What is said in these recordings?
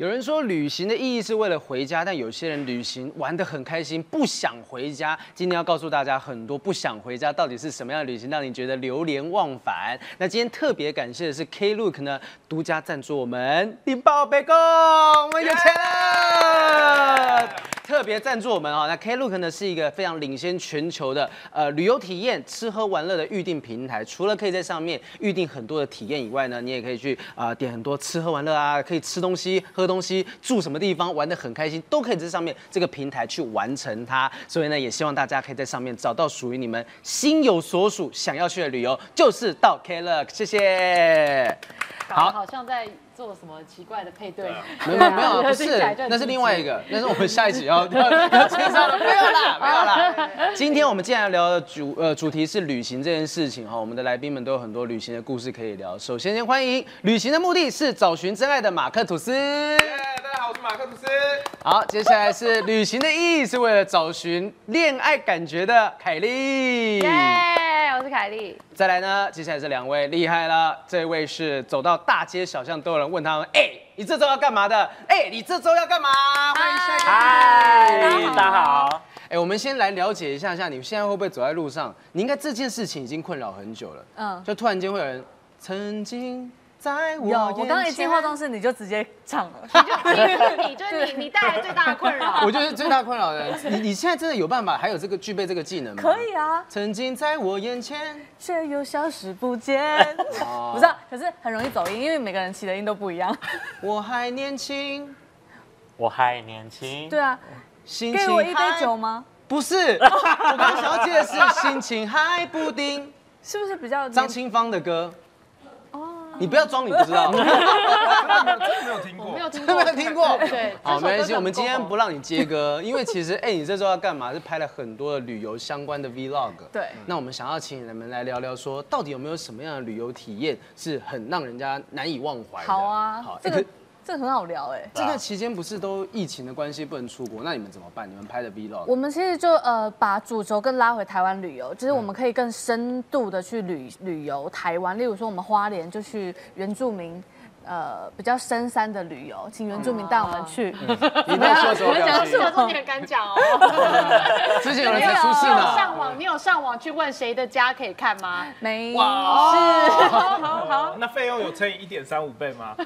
有人说旅行的意义是为了回家，但有些人旅行玩得很开心，不想回家。今天要告诉大家很多不想回家到底是什么样的旅行，让你觉得流连忘返。那今天特别感谢的是 Klook 呢，独家赞助我们领报杯公，我们有钱了。特别赞助我们啊，那 Klook 呢是一个非常领先全球的呃旅游体验、吃喝玩乐的预订平台。除了可以在上面预订很多的体验以外呢，你也可以去啊、点很多吃喝玩乐啊，可以吃东西、喝东西、住什么地方玩得很开心，都可以在上面这个平台去完成它。所以呢，也希望大家可以在上面找到属于你们心有所属、想要去的旅游，就是到 Klook。谢谢。好，好像在做什么奇怪的配对。没有没有不是那是另外一个，那是我们下一集 要要 要介绍的，没有啦，没有啦。今天我们既然聊的主呃主题是旅行这件事情哈，我们的来宾们都有很多旅行的故事可以聊。首先先欢迎旅行的目的是找寻真爱的马克吐斯。大家好，我是马克吐斯。好，接下来是旅行的意义是为了找寻恋爱感觉的凯莉。耶，我是凯莉。再来呢，接下来这两位厉害了，这位是走到大街小巷都有人问他们，哎、你这周要干嘛的？哎、你这周要干嘛？欢迎下一个。嗨，大家好。哎、我们先来了解一下，下你现在会不会走在路上？你应该这件事情已经困扰很久了，嗯，就突然间会有人曾经在我我刚刚一进化妆室你就直接唱了。你就你就是你，你带来最大的困扰。我就是最大困扰的人。你你现在真的有办法，还有这个具备这个技能吗？可以啊，曾经在我眼前，却又消失不见。哦不是、啊，可是很容易走音，因为每个人起的音都不一样。我还年轻，我还年轻。对啊，心情给我一杯还酒吗？不是，我刚刚想要接的是心情还不定，是不是比较张清芳的歌。哦，你不要装你不知道，真的没有听过我没。有听没，有听过。对，好，没关系，我们今天不让你接歌，因为其实，哎，你这周要干嘛？是拍了很多的旅游相关的 vlog。对那我们想要请你们来聊聊，说到底有没有什么样的旅游体验是很让人家难以忘怀的？好啊好，，这个这个很好聊哎。这个期间不是都疫情的关系不能出国，那你们怎么办？你们拍的 vlog？我们其实就呃把主轴更拉回台湾旅游，就是我们可以更深度的去旅旅游台湾，例如说我们花莲就去原住民。呃，比较深山的旅游，请原住民带我们去。你不要说什么表情讲这？个重点敢讲哦。之前有人你有才出事呢。上网，你有上网去问谁的家可以看吗？没哇好好好，那费用有乘以一点三五倍吗？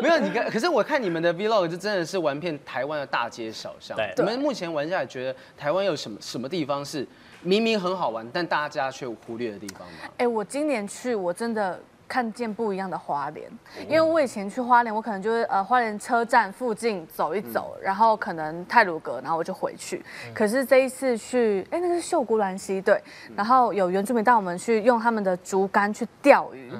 没有你看，可是我看你们的 vlog 就真的是玩遍台湾的大街小巷。对你们目前玩下来，觉得台湾有什么什么地方是明明很好玩，但大家却忽略的地方吗？哎、我今年去，我真的看见不一样的花莲，因为我以前去花莲，我可能就是呃花莲车站附近走一走，然后可能泰鲁阁，然后我就回去。可是这一次去，哎、那个是秀姑峦溪对，然后有原住民带我们去用他们的竹竿去钓鱼，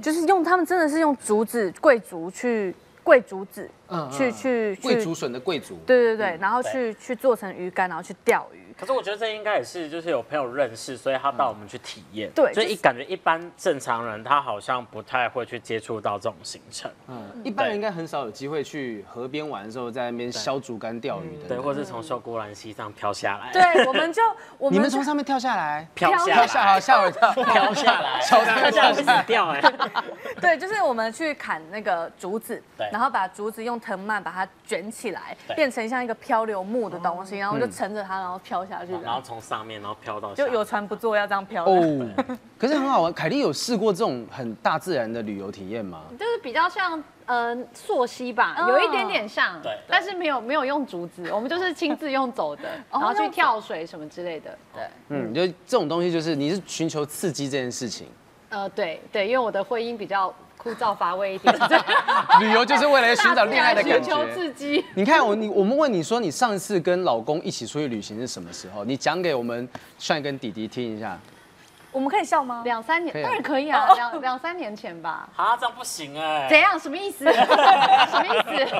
就是用他们真的是用竹子贵竹去贵竹子嗯去去去。贵竹笋的贵族。对对对，然后去去做成鱼竿，然后去钓鱼。可是我觉得这应该也是就是有朋友认识，所以他带我们去体验。对所以一感觉一般正常人他好像不太会去接触到这种行程，嗯，一般人应该很少有机会去河边玩的时候，在那边削竹竿钓鱼的。对，或是从秀姑峦溪上飘下来，，对，我们就 我们你们从上面跳下来，飘下来，吓我一跳，飘下来，小跳下来死掉哎。对，就是我们去砍那个竹子对，然后把竹子用藤蔓把它卷起来，对变成像一个漂流木的东西，然后就乘着它，然后飘下去，然后从上面然后飘到下就有船不坐，要这样飘。哦，可是很好玩。凯莉有试过这种很大自然的旅游体验吗？就是比较像呃溯溪吧，哦有一点点像，对但是没有没有用竹子，我们就是亲自用走的，然后去跳水什么之类的。对，嗯，就这种东西，就是你是寻求刺激这件事情。呃，对对，因为我的婚姻比较枯燥乏味一点，旅游就是为了寻找恋爱的感寻求。刺激。你看我，你我们问你说，你上次跟老公一起出去旅行是什么时候？你讲给我们帅跟弟弟听一下。我们可以笑吗？两三年当然可以啊，两两三年前吧。啊，这样不行哎。怎样？什么意思？什么意思？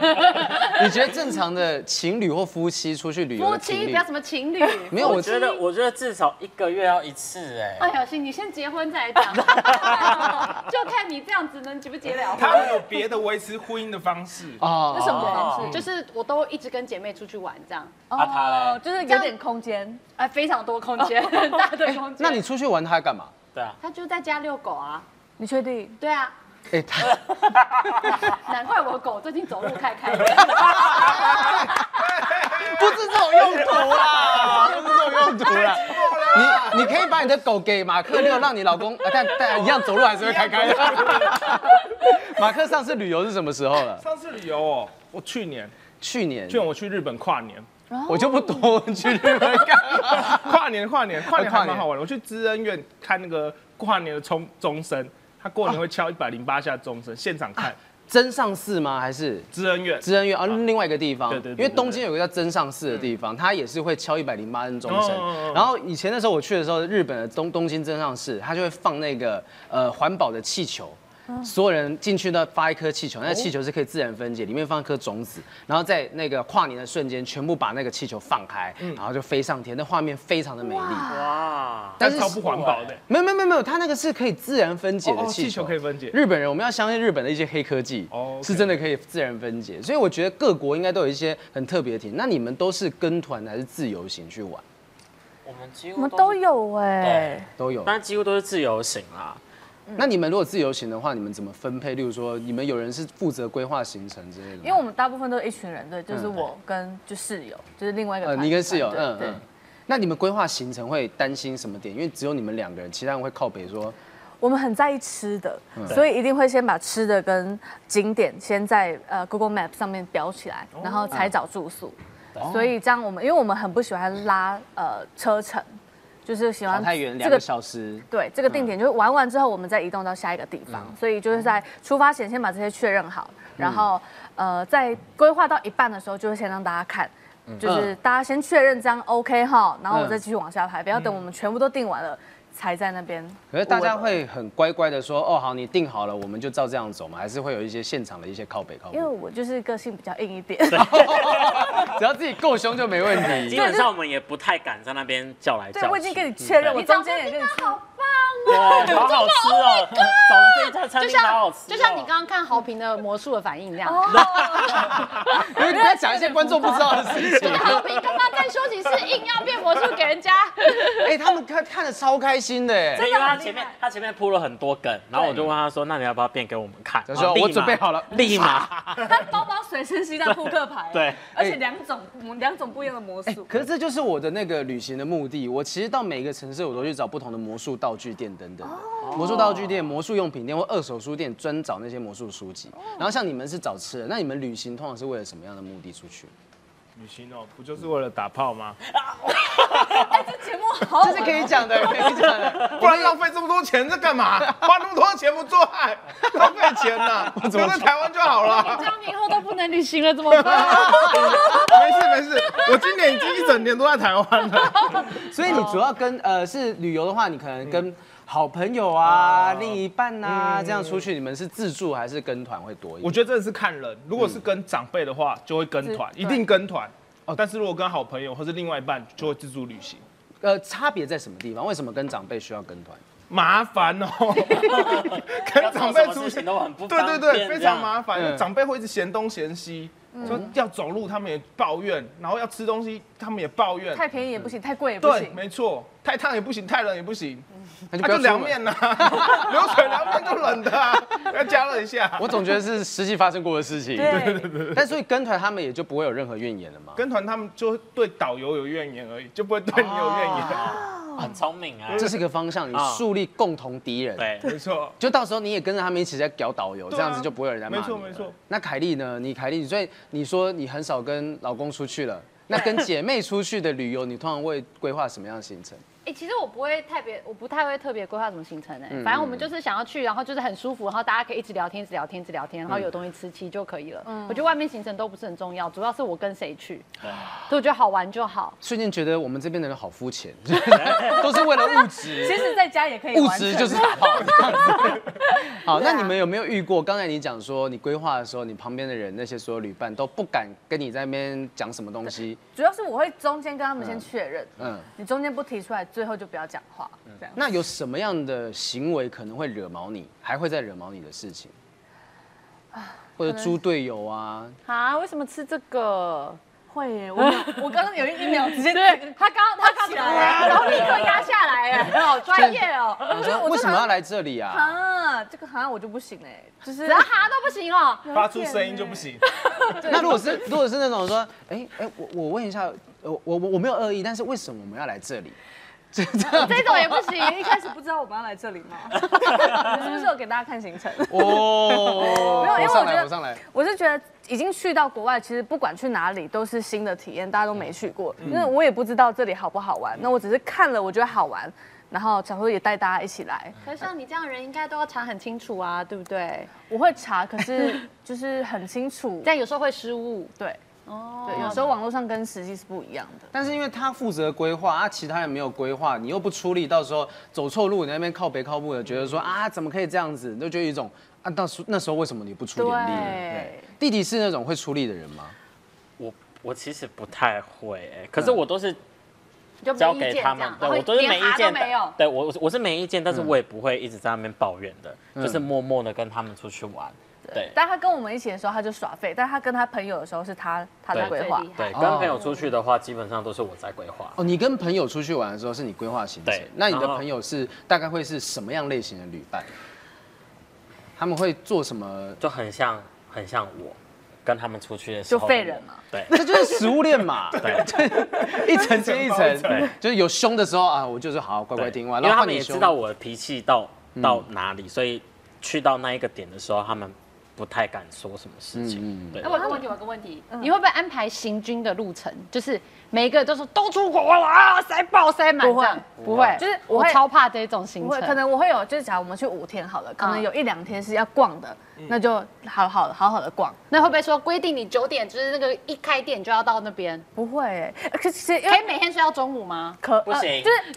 你觉得正常的情侣或夫妻出去旅游夫妻不要什么情侣。没有，我我觉得，我觉得至少一个月要一次哎。哎呀，行，你先结婚再来讲，就看你这样子能结不结了婚。他们有别的维持婚姻的方式。哦是什么方式？就是我都一直跟姐妹出去玩，这样，啊他嘞哦，就是有点空间。哎，非常多空间，很 大的空间。那你出去玩他干嘛？对啊，他就在家遛狗啊？你确定？对啊，哎，他 难怪我狗最近走路开开的。不是这种用途啦，不是这种用途啦。你你可以把你的狗给马克六，让你老公，啊但但一样走路还是会开开的。马克上次旅游是什么时候了？上次旅游哦，我去年，去年去年我去日本跨年，我就不多去日本干。跨年跨年跨年跨年还蛮好玩的。我去知恩院看那个跨年的钟钟声，他过年会敲一百零八下钟声，现场看真上寺吗？还是知恩院。知恩院啊？另外一个地方，对对对因为东京有个叫真上寺的地方，它也是会敲一百零八声钟声。然后以前的时候我去的时候，日本的东东京真上寺，它就会放那个呃环保的气球。所有人进去呢，发一颗气球，那气球是可以自然分解，里面放一颗种子，然后在那个跨年的瞬间，全部把那个气球放开，然后就飞上天，那画面非常的美丽。哇，但是超不环保的。没有没有没有没有，它那个是可以自然分解的气球，气球可以分解日本人，我们要相信日本的一些黑科技，哦是真的可以自然分解。所以我觉得各国应该都有一些很特别的体验。那你们都是跟团还是自由行去玩？我们几我乎们都有哎、都有。但几乎都是自由行啦。那你们如果自由行的话，你们怎么分配？例如说，你们有人是负责规划行程之类的？因为我们大部分都是一群人，对，就是嗯我跟就室友，就是另外一个呃，你跟室友，嗯嗯。那你们规划行程会担心什么点？因为只有你们两个人，其他人会靠北说，我们很在意吃的，嗯所以一定会先把吃的跟景点先在呃 Google Map 上面标起来，然后才找住宿。哦所以这样我们，因为我们很不喜欢拉呃车程，就是喜欢跑太远，这个两个小时。对这个定点，就是玩完之后我们再移动到下一个地方，所以就是在出发前先把这些确认好，然后呃在规划到一半的时候，就会先让大家看。就是大家先确认这样 OK 哈，然后我再继续往下排，不要等我们全部都定完了才在那边。可是大家会很乖乖的说，哦好，你定好了，我们就照这样走嘛？还是会有一些现场的一些靠北靠北因为？我就是个性比较硬一点，只要自己够凶就没问题。基本上我们也不太敢在那边叫来叫去。对我已经跟你确认，我中间也跟你说，对，好好吃哦，走的这一家餐就厅好好像。就像你刚刚看豪平的魔术的反应那样。因为不要讲一些观众不知道的事情。豪平刚刚在休息室硬要变魔术给人家，哎，他们看看的超开心的哎。对，因为他前面他前面铺了很多梗，然后我就问他说：“那你要不要变给我们看？”他说我准备好了立马。他包包随身携带扑克牌，对，而且两种两种不一样的魔术。可是这就是我的那个旅行的目的。我其实到每一个城市，我都去找不同的魔术道具店等等的。魔术道具店、魔术用品店或二手书店，专找那些魔术书籍。然后像你们是找吃的，那你们旅行通常是为了什么样的目的出去？旅行哦，不就是为了打炮吗？节目好这是可以讲的，可以讲的。不然浪费这么多钱在干嘛？花那么多钱不做爱，浪费钱呐！留在台湾就好了。这样以后都不能旅行了，怎么办？没事没事，我今年已经一整年都在台湾了。所以你主要跟呃是旅游的话，你可能跟好朋友啊、另一半啊这样出去，你们是自助还是跟团会多一点？我觉得真的是看人，如果是跟长辈的话，就会跟团，一定跟团。哦，但是如果跟好朋友或是另外一半，就会自助旅行。呃差别在什么地方？为什么跟长辈需要跟团？麻烦哦，跟长辈出去要做什么事情都很不对对对，非常麻烦，因为嗯长辈会一直嫌东嫌西，说要走路他们也抱怨，然后要吃东西他们也抱怨。太便宜也不行，太贵也不对，行。没错，太烫也不行，太冷也不行，那那就凉。面呐，流水凉面就冷的啊，要加热一下。我总觉得是实际发生过的事情。对对对，但所以跟团他们也就不会有任何怨言了嘛。跟团他们就对导游有怨言而已，就不会对你有怨言。很聪明啊。这是个方向，你啊树立共同敌人。，对，没错，就到时候你也跟着他们一起在搞导游，这样子就不会有人在骂你了没错没错。那凯莉呢？你凯莉，所以你说你很少跟老公出去了，那跟姐妹出去的旅游，你通常会规划什么样的行程？哎、其实我不会特别，我不太会特别规划什么行程哎、嗯反正我们就是想要去，然后就是很舒服，然后大家可以一直聊天，一直聊天，一直聊天，然后有东西吃，其实就可以了。嗯我觉得外面行程都不是很重要，主要是我跟谁去，所以我觉得好玩就好。瞬间觉得我们这边的人好肤浅，都是为了物质。其实在家也可以物质就是打炮这样子。好，那你们有没有遇过？刚才你讲说，你规划的时候，你旁边的人那些所有旅伴都不敢跟你在那边讲什么东西。主要是我会中间跟他们先确认，嗯，你中间不提出来，最后就不要讲话，这样。那有什么样的行为可能会惹毛你，还会再惹毛你的事情？或者猪队友啊，啊，为什么吃这个？会耶，我我刚刚有一秒直接对他刚他刚起来，然后立刻压下来，哎，好专业哦。我说为什么要来这里啊？啊，这个好像我就不行哎，就是只要哈都不行哦。发出声音就不行。那如果是如果是那种说，哎哎，我我问一下，呃我我我没有恶意，但是为什么我们要来这里？这这种也不行，一开始不知道我们要来这里吗？是不是有给大家看行程？哦，没有因为我上来，我觉得我上来。我是觉得已经去到国外，其实不管去哪里都是新的体验，大家都没去过，因为我也不知道这里好不好玩。那我只是看了，我觉得好玩，然后想说也带大家一起来。可是像你这样的人，应该都要查很清楚啊，对不对？我会查，可是 就是很清楚，但有时候会失误。对哦对，有时候网络上跟实际是不一样的。但是因为他负责规划啊，其他人没有规划，你又不出力，到时候走错路，你那边靠北靠步的，觉得说啊，怎么可以这样子，你就觉得有一种啊，到时那时候为什么你不出点力？对弟弟是那种会出力的人吗？我我其实不太会、哎，可是我都是交给他们对我都是没意见没有的。。对我我是没意见，但是我也不会一直在那边抱怨的，嗯就是默默的跟他们出去玩。对。但他跟我们一起的时候，他就耍废；但他跟他朋友的时候，是他他在对。规划。对，哦。跟朋友出去的话，基本上都是我在规划。哦，你跟朋友出去玩的时候是你规划行程。对，那你的朋友是大概会是什么样类型的旅伴？他们会做什么？就很像很像我跟他们出去的时候，就废人嘛。对。这就是食物链嘛，对，一层接一层。对，就是有凶的时候啊，我就是好好乖乖听话，因为他们然后你也知道我的脾气到到哪里，所以去到那一个点的时候，他们不太敢说什么事嗯嗯情。对那，我有个问题，我有个问题，你会不会安排行军的路程？就是每一个都是都出国了啊，塞爆塞满不会这样？不会，就是我超怕这种行程。可能我会有，就是假如我们去五天好了，可能嗯有一两天是要逛的，那就好好好好的逛。那会不会说规定你九点就是那个一开店就要到那边？不会可是可以每天睡到中午吗？可不行呃就是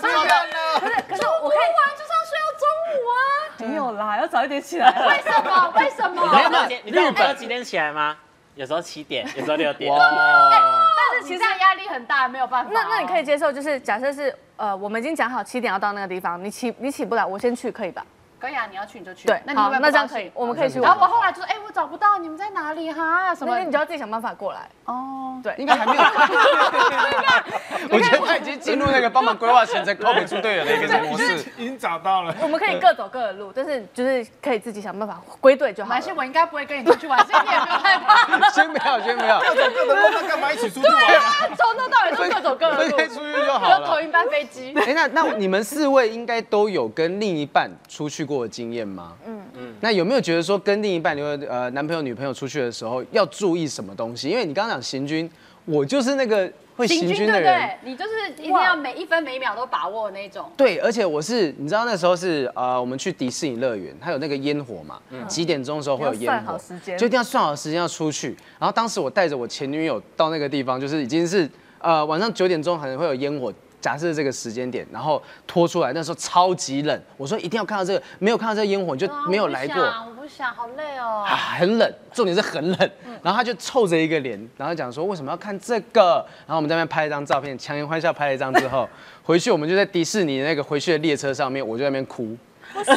怎么办呢？可是可是我可以玩就是要睡到中午啊？没有啦，要早一点起来。为什么？为什你知道么？你知道我哥几点起来吗？有时候七点，有时候六点。哇，但是其实这样压力很大，没有办法哦。那那你可以接受，就是假设是呃，我们已经讲好七点要到那个地方，你起你起不来，我先去可以吧？可以啊，你要去你就去。对，好那你那这样可以我们可以去然后。我后来就说，哎，我找不到你们在哪里哈？什么那？你就要自己想办法过来。哦，对，应该还没有。我觉得他已经进入那个帮忙规划行程、靠北出队员的一个模式。已经找到了。我们可以各走各的路，但是就是可以自己想办法归队就好了马来。西亚我应该不会跟你出去玩，所以你也不用害怕。先不要，先没有，各走各的路，那干嘛一起出去玩啊？从头到尾都各走各的路，出去就好了。有头一班飞机。哎，那那你们四位应该都有跟另一半出去过的经验吗？嗯嗯。那有没有觉得说跟另一半，有呃男朋友、女朋友出去的时候要注意什么东西？因为你刚刚讲行军，我就是那个会行军的人。对？你就是一定要每一分每一秒都把握那种。对，而且我是，你知道那时候是呃，我们去迪士尼乐园，它有那个烟火嘛，几点钟的时候会有烟火好时间就一定要算好时间要出去。然后当时我带着我前女友到那个地方，就是已经是呃晚上九点钟可能会有烟火。假设这个时间点，然后拖出来，那时候超级冷。我说一定要看到这个，没有看到这个烟火你就没有来过。啊我不想，好累哦啊，。很冷，重点是很冷。然后他就臭着一个脸，然后讲说为什么要看这个？然后我们在那边拍了一张照片，强颜欢笑拍了一张之后，回去我们就在迪士尼那个回去的列车上面，我就在那边哭。是我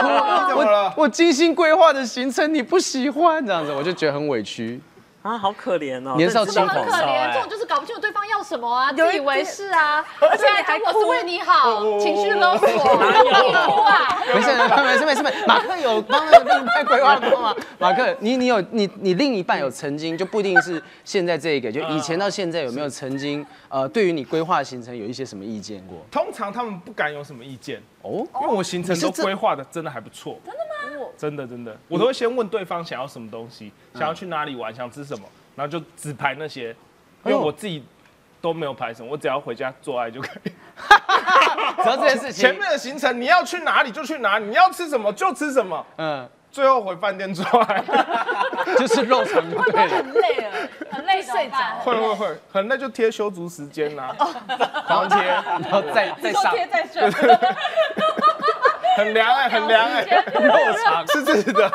哭，我我精心规划的行程你不喜欢，这样子我就觉得很委屈。啊，好可怜哦，年少轻狂很可怜，哎这种就是搞不清楚对方要什么啊，自以为是啊，而且你还还我是为你好，哦情绪勒索，你哭啊。没事没事没事没事，马克有帮那个另一半规划过吗？马克，你你有你你另一半有曾经就不一定是现在这个，就以前到现在有没有曾经呃对于你规划行程有一些什么意见过？通常他们不敢有什么意见，哦，因为我行程都规划的真的还不错。真的吗？真的真的，我都会先问对方想要什么东西，想要去哪里玩，想吃什么，然后就只排那些，因为我自己都没有排什么，我只要回家做爱就可以。只要这件事情，前面的行程你要去哪里就去哪里，你要吃什么就吃什么，嗯，最后回饭店做爱。就是肉肠就对了。很累了，很累睡着会会会，很累就贴修足时间呐，狂贴，然后再再上再睡。很凉哎，很凉哎，肉肠，是是的。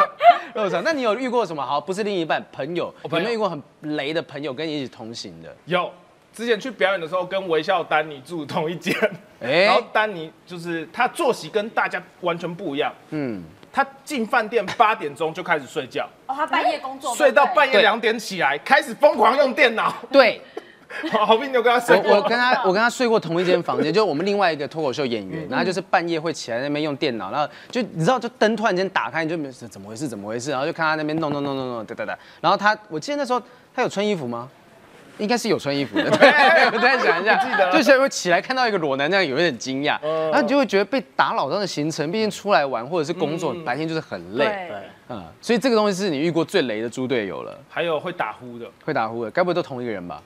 肉肠。那你有遇过什么好？不是另一半，朋友，有朋友没有遇过很雷的朋友跟你一起同行的？有，之前去表演的时候，跟微笑丹尼住同一间，哎然后丹尼就是他作息跟大家完全不一样，嗯，他进饭店八点钟就开始睡觉，哦，他半夜工作，睡到半夜两点起来，开始疯狂用电脑。对，好斌，你有跟他睡过？我我跟他我跟他睡过同一间房间，就是我们另外一个脱口秀演嗯员，然后就是半夜会起来那边用电脑，然后就你知道就灯突然间打开，你就没怎么回事怎么回事，然后就看他那边弄弄弄弄弄哒哒哒，然后他我记得那时候他有穿衣服吗？应该是有穿衣服的，对，我再想一下，记得就是会起来看到一个裸男，那样有一点惊讶，嗯然后你就会觉得被打扰到的行程，毕竟出来玩或者是工作，嗯。白天就是很累，对。所以这个东西是你遇过最雷的猪队友了，还有会打呼的，会打呼的，该不会都同一个人吧？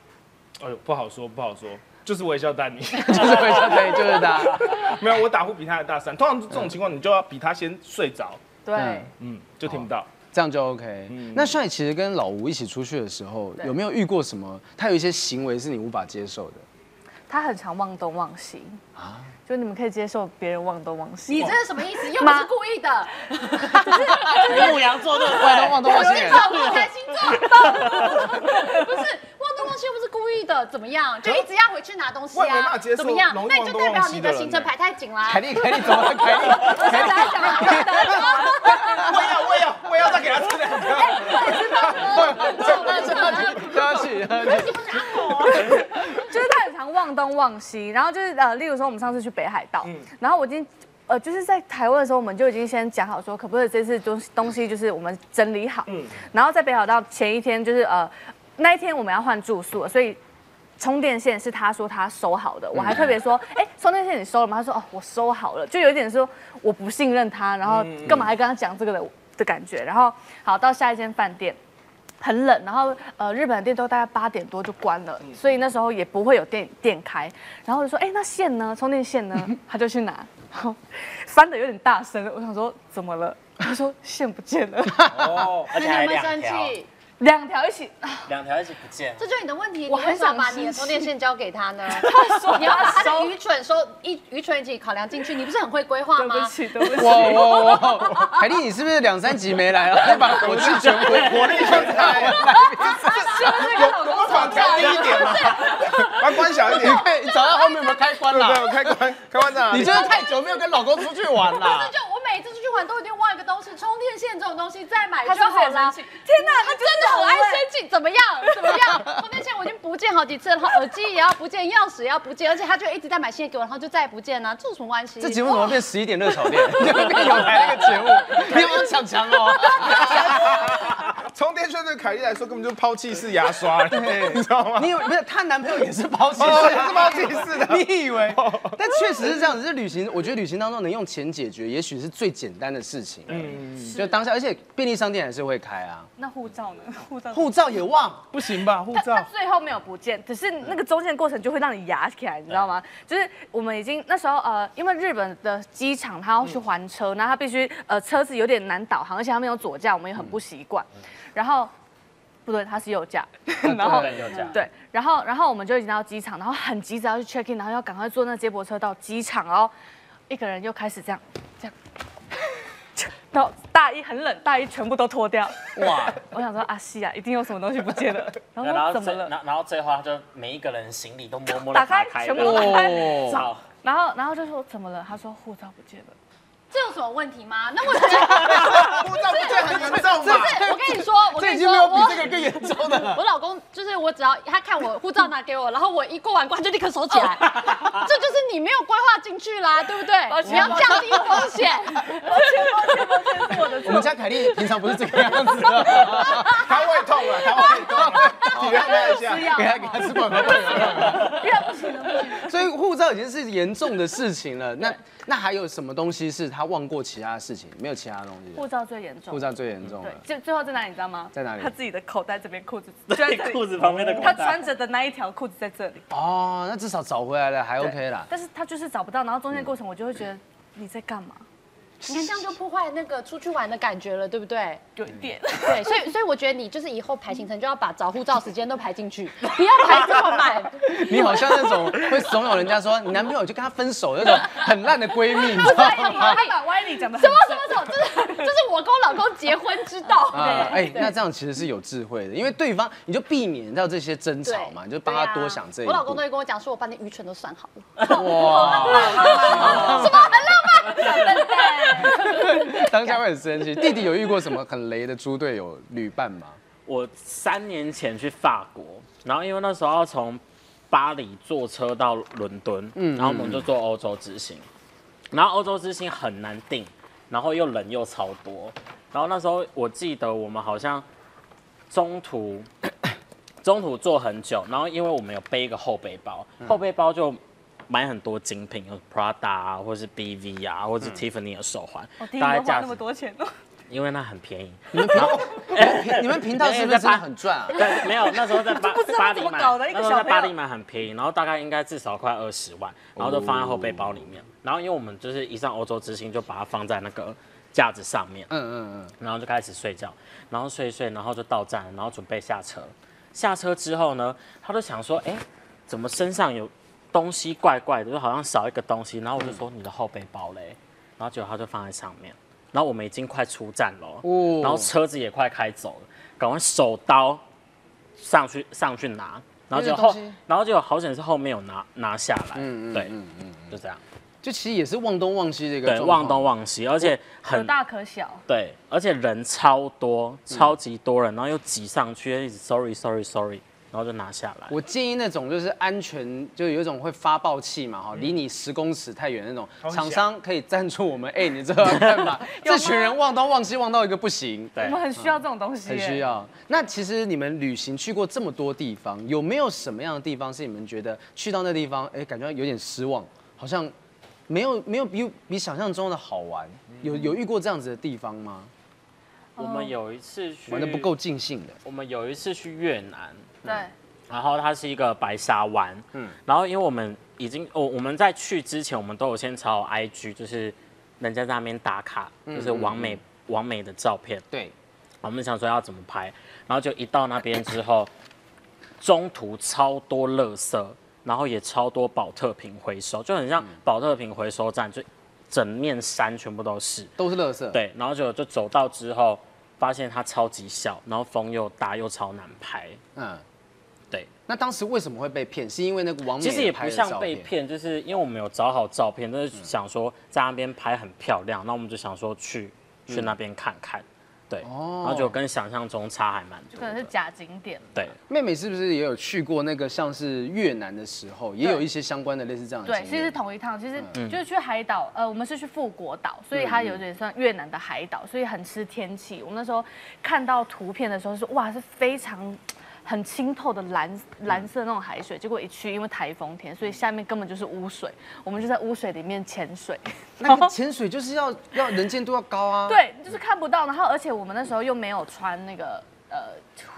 哎呦，不好说，不好说，就是微笑丹尼。就是微笑丹尼，就是他，没有，我打呼比他还大三。通常这种情况，你就要比他先睡着，对。嗯，嗯，就听不到。这样就 OK。那帅其实跟老吴一起出去的时候，有没有遇过什么？他有一些行为是你无法接受的？他很常忘东忘西啊，就你们可以接受别人忘东忘西。你这是什么意思？又不是故意的，牧羊座对不忘东对？忘东忘西人。找我开心座，不 是西又不是故意的，怎么样？就一直要回去拿东西啊怎么样那你就代表你的行程排太紧啦凯。莉，凯莉怎么了？凯莉，凯莉，我也要，我也要，我也要再给他吃两个。不要去，不要去。就是他很常忘东忘西，然后就是呃，例如说我们上次去北海道，然后我已经呃就是在台湾的时候，我们就已经先讲好说，可不可以这次东西东西就是我们整理好，然后在北海道前一天就是呃那一天我们要换住宿了，所以。充电线是他说他收好的，我还特别说，哎、充电线你收了吗？他说哦，我收好了，就有点说我不信任他，然后干嘛还跟他讲这个的的感觉。然后好到下一间饭店，很冷，然后呃日本的店都大概八点多就关了，所以那时候也不会有店店开。然后我就说，哎、那线呢？充电线呢？他就去拿，然后翻的有点大声，我想说怎么了？他说线不见了，哦，而那且有没有生两条，气？两条一起，两条一起不见。这就是你的问题，我很想生气你的充电线交给他呢？他说你要把他的愚蠢收一愚蠢一起考量进去，你不是很会规划吗？对不起，对不起。哇哇哇！凯丽，你是不是两三集没来了？你把火气全回，火力全开。有有把调低一点嘛，把它关小一点。你看，你找到后面有没有开关了对，啦？我开关，开关在哪？你就是太久没有跟老公出去玩啦就。我每次出去玩都一定忘一个东西，充电线这种东西再买他就好了。天哪，他真的很爱生气，怎么样？怎么样？充电线我已经不见好几次了，然后耳机也要不见，钥匙也要不见，而且他就一直在买新的给我，然后就再也不见了，这有什么关系？这节目怎么变十一点热炒店？就 变有台那个节目，你有没有抢强哦？充电线对凯莉来说根本就是抛弃式牙刷，你知道吗？你有不是她男朋友也是抛弃哦，式也是抛弃式的。你以为？但确实是这样子。这旅行，我觉得旅行当中能用钱解决，也许是最简单的事情。嗯，就当下，而且便利商店还是会开啊。那护照呢？护照护照也忘，不行吧？护照最后没有不见，只是那个中间过程就会让你压起来，你知道吗？就是我们已经那时候呃，因为日本的机场他要去还车，然后他必须呃车子有点难导航，而且他没有左驾，我们也很不习惯。然后不对，他是右驾，然后对右驾对，然后然后我们就已经到机场，然后很急着要去 check in，然后要赶快坐那接驳车到机场，然后一个人又开始这样这样。然后大衣很冷，大衣全部都脱掉。哇！我想说阿，西啊，一定有什么东西不见了。然后怎么了？最然然后最后他就每一个人行李都摸摸打开，全部都打开。然后然后就说怎么了？他说护照不见了。这有什么问题吗？那我觉得护照不见很严重嘛。不是？我跟你说，我跟你说，这已经没有比我这个更严重的。我老公就是我，只要他看我护照拿给我，然后我一过完关就立刻收起来，这就是你没有规划进去啦，对不对？你要降低风险。我们家凯莉平常不是这个样子的，他胃痛了，他胃痛了，体谅他一下。给他给他吃饱饱所以护照已经是严重的事情了。那那还有什么东西是他忘过其他事情？没有其他东西护的。照最严重。护照最严重了对，。最最后在哪里你知道吗？在哪里他自己的口袋这边裤子就在这里 裤子旁边的口袋他穿着的那一条裤子在这里。哦，那至少找回来了，还 OK 啦。但是他就是找不到，然后中间过程我就会觉得你在干嘛？你看这样就破坏那个出去玩的感觉了，对不对？有一点。对，所以所以我觉得你就是以后排行程就要把找护照时间都排进去，不要排这么满。你好像那种会怂恿人家说你男朋友就跟他分手那种很烂的闺蜜，你知道吗？他把歪理讲的什么什么什么，就是就是我跟我老公结婚之道。啊，哎，那这样其实是有智慧的，因为对方你就避免掉这些争吵嘛，你就帮他多想这一。我老公都会跟我讲说，我把你愚蠢都算好了。哇，什么很浪漫？小笨蛋。当下会很生气。弟弟有遇过什么很雷的猪队友旅伴吗？我三年前去法国，然后因为那时候要从巴黎坐车到伦敦，嗯然后我们就坐欧洲之行，然后欧洲之行很难订，然后又人又超多，然后那时候我记得我们好像中途中途坐很久，然后因为我们有背一个后背包，嗯后背包就买很多精品，有 Prada 啊，或是 BV 啊，或嗯是 Tiffany 的手环，我第一个花那么大概价值，多钱哦。因为那很便宜。你们频你们频道是不是真的很赚啊？对，没有，那时候在 巴巴黎买，那时候在巴黎买很便宜，然后大概应该至少快二十万，然后就放在后背包里面。然后因为我们就是一上欧洲之星，就把它放在那个架子上面，嗯嗯嗯，然后就开始睡觉，然后睡一睡，然后就到站，然后准备下车。下车之后呢，他就想说，哎，怎么身上有东西怪怪的，就好像少一个东西。然后我就说你的后背包嘞，然后结果他就放在上面。然后我们已经快出站了哦，哦然后车子也快开走了，赶快手刀上去上去拿，然后就后然后就好险是后面有拿拿下来，嗯嗯对，嗯嗯，就这样，就其实也是忘东忘西的一个对，状况。忘东忘西，而且可很大可小，对，而且人超多，超级多人，然后又挤上去，一直 sorry sorry sorry，然后就拿下来。我建议那种就是安全，就有一种会发报器嘛，哈，离你十公尺太远那种厂商可以赞助我们。哎，你知道要干嘛？这群人忘东忘西忘到一个不行。对我们很需要这种东西，很需。要。那其实你们旅行去过这么多地方，有没有什么样的地方是你们觉得去到那地方，哎，感觉有点失望，好像没有没有比比想象中的好玩？有有遇过这样子的地方吗？我们有一次去玩的不够，尽兴的。我们有一次去越南，对，然后它是一个白沙湾，嗯。嗯，然后因为我们已经，我我们在去之前，我们都有先朝 IG，就是人家在那边打卡，就是完美完美的照片，对，我们想说要怎么拍，然后就一到那边之后，中途超多垃圾，然后也超多保特瓶回收，就很像保特瓶回收站，就整面山全部都是。都是垃圾。，对，然后就就走到之后，发现它超级小，然后风又大又超难拍。嗯，对。那当时为什么会被骗？是因为那个王美其实也不像。被骗，就是因为我们有找好照片，就是想说在那边拍很漂亮，那我们就想说去去那边看看，对，哦然后就跟想象中差还蛮多就，可能是假景点。对，妹妹是不是也有去过那个像是越南的时候，也有一些相关的类似这样的对，经其实是？同一趟，其实嗯就是去海岛，呃，我们是去富国岛，所以它有点像越南的海岛，所以很吃天气。我们那时候看到图片的时候是哇，是非常很清透的蓝蓝色那种海水，结果一去因为台风天，所以下面根本就是污水，我们就在污水里面潜水。那个 潜水就是要要能见度要高啊。，对，就是看不到。然后而且我们那时候又没有穿那个呃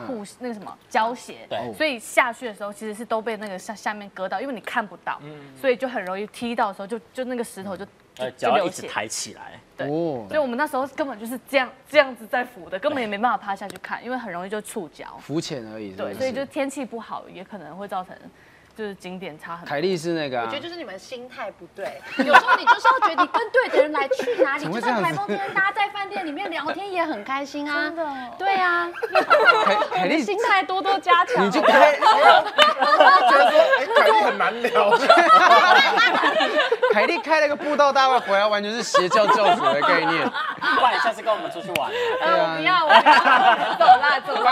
护那个什么胶鞋，对所以下去的时候其实是都被那个下下面割到，因为你看不到，所以就很容易踢到的时候就就那个石头就就呃，脚要。一直抬起来，对哦所以我们那时候根本就是这样这样子在浮的，根本也没办法趴下去看，因为很容易就触礁。浮潜而已。对，所以就天气不好也可能会造成就是景点差很多。凯莉是那个啊我觉得就是你们心态不对，有时候你就是要觉得你跟对的人来去哪里，就算台风天，大家在饭店里面聊天也很开心啊。真的哦对啊，凯凯莉，心态多多加强。你就开 觉得说，哎，凯莉很难聊。凯莉开了个布道大会回来，完全是邪教教主的概念。不然下次跟我们出去玩。呃，我不要，我不要，走啦走啦。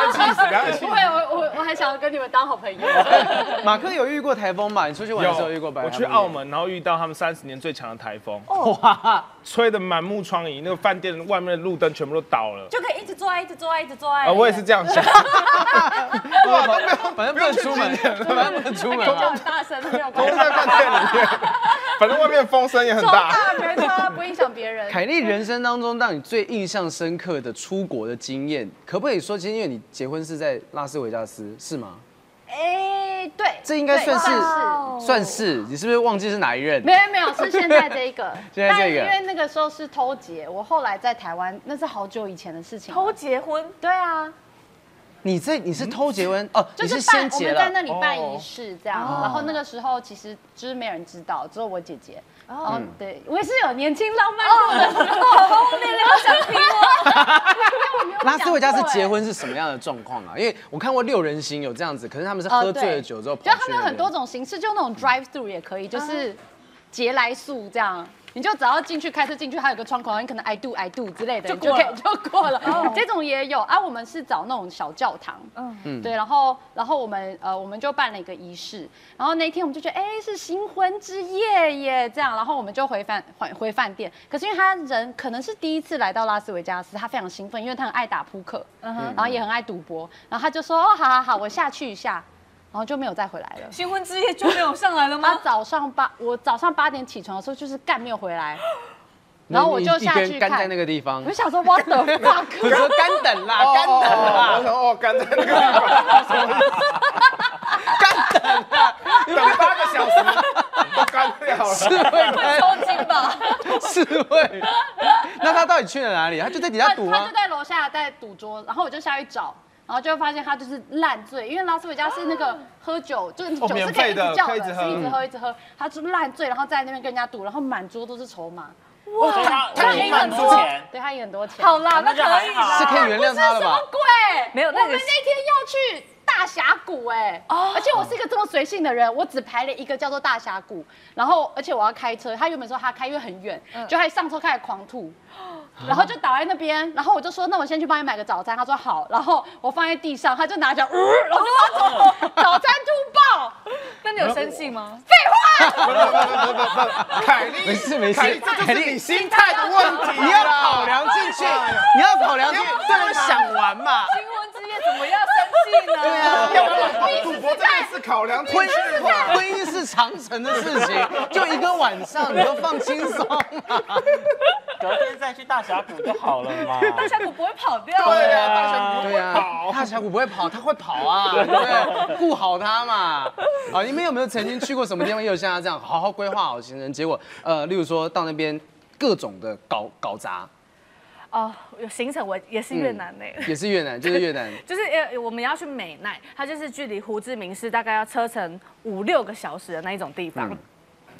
不会，我我我还想要跟你们当好朋友。马克有遇过台风吧？你出去玩的时候遇过白？我去澳门，然后遇到他们三十年最强的台风，哇，吹得满目疮痍，那个饭店外面的路灯全部都倒了。就可以一直做爱，一直做爱，一直做爱。啊，我也是这样想。哇，反正不能出门，反正不能出门叫嘛很。大声没有都关系，在饭店里面，反正外面风声也很大。大没错，不影响别人。凯莉人生当中让你最印象深刻的出国的经验，可不可以说，其实因为你结婚是在拉斯维加斯，是吗？哎，对，这应该算是算是，你是不是忘记是哪一任？没有没有，是现在这一个。现在这个但因为那个时候是偷结，我后来在台湾，那是好久以前的事情。偷结婚，对啊，你这你是偷结婚哦？你就是办我们在那里办仪式这样，哦然后那个时候其实就是没人知道，只有我姐姐。哦嗯，对，我也是有年轻浪漫过的时候，后面那个想听哦。拉斯维加斯结婚是什么样的状况啊？因为我看过六人行有这样子，可是他们是哦喝醉了酒之后跑就他们有很多种形式，就那种 drive through 也可以，就是捷来速这样。你就只要进去开车进去，它有个窗口，你可能 I do I do 之类的，就你就可以过了。就过了。这种也有啊，我们是找那种小教堂，嗯，对，然后然后我们呃我们就办了一个仪式，然后那一天我们就觉得哎是新婚之夜耶，这样，然后我们就回饭回回饭店。可是因为他人可能是第一次来到拉斯维加斯，他非常兴奋，因为他很爱打扑克，然后也很爱赌博，然后他就说哦好好好，我下去一下，然后就没有再回来了。新婚之夜就没有上来了吗他？早上八，我早上八点起床的时候就是干没有回来，然后我就下去看那个地方我就，想说 what the 我 fuck，说干等啦，干等哦，啦我，想哦，干在那个地方，什么意思？干等啦，等八个小时都干掉了。是会干抽筋吧？是会。那他到底去了哪里？他就在底下赌他他就？在楼下在赌桌，然后我就下去找。然后就会发现他就是烂醉，因为拉斯维加斯那个喝酒，就是酒是可以一直叫的，是一直喝一直喝。他就烂醉，然后在那边跟人家赌，然后满桌都是筹码，哇他他赢很多钱，对他赢很多钱。好啦，那可以啦是可以原谅他的吧？贵，没有我们那天要去大峡谷哎、哦而且我是一个这么随性的人，我只排了一个叫做大峡谷，然后而且我要开车，他原本说他开，因为很远，就还上车开始狂吐。然后就倒在那边，然后我就说，那我先去帮你买个早餐。他说好，然后我放在地上，他就拿着，呃，然后就把早早餐吐爆。那你有生气吗？不不不不不不，凯莉，没事没事凯莉，这就是你心态的问题。你要考量进去，你要考量进去，对我想玩嘛。新婚之夜怎么要对啊，要不然把赌博这件事考量进婚去嘛。婚姻是长城的事情，就一个晚上，你就放轻松嘛。隔天再去大峡谷就好了嘛。大峡谷不会跑掉。对啊，大家不会对啊跑，。大峡谷不会跑，它会跑啊，对不对？顾好它嘛。啊，你们有没有曾经去过什么地方，也有像他这样好好规划好行程，结果呃，例如说到那边各种的搞搞砸，哦，有行程我也是越南呢、也是越南，就是越南。就是呃，我们要去美奈，它就是距离胡志明市大概要车程五六个小时的那一种地方。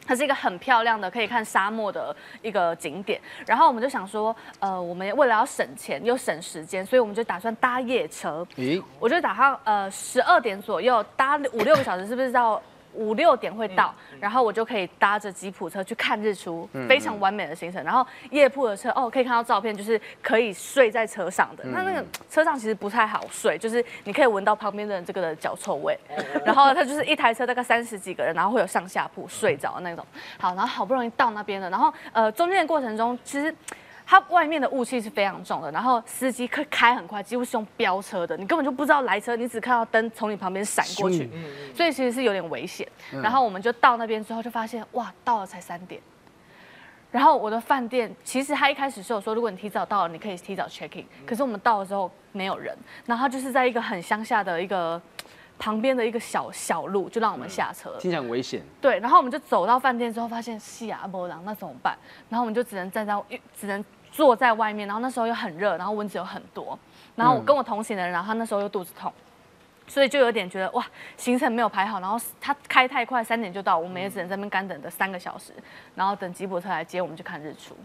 它是一个很漂亮的可以看沙漠的一个景点，然后我们就想说，呃，我们为了要省钱又省时间，所以我们就打算搭夜车。咦，我就打算呃十二点左右搭五六个小时，是不是到五六点会到？然后我就可以搭着吉普车去看日出，非常完美的行程。然后夜铺的车哦，可以看到照片，就是可以睡在车上的。那那个车上其实不太好睡，就是你可以闻到旁边的人这个的脚臭味。然后它就是一台车大概三十几个人，然后会有上下铺睡着的那种。好，然后好不容易到那边了，然后呃中间的过程中其实。它外面的雾气是非常重的，然后司机开开很快，几乎是用飙车的，你根本就不知道来车，你只看到灯从你旁边闪过去，所以其实是有点危险。然后我们就到那边之后就发现，哇，到了才三点。然后我的饭店其实他一开始是有说，如果你提早到了，你可以提早 check in，可是我们到了之后没有人，然后他就是在一个很乡下的一个旁边的一个小小路，就让我们下车了。听起来很危险。对，然后我们就走到饭店之后，发现西雅，波浪，那怎么办？然后我们就只能站在，只能坐在外面。然后那时候又很热，然后蚊子有很多。然后我跟我同行的人，然后他那时候又肚子痛，所以就有点觉得哇，行程没有排好。然后他开太快，三点就到，我们也只能在那边干等的三个小时，然后等吉普车来接我们去看日出。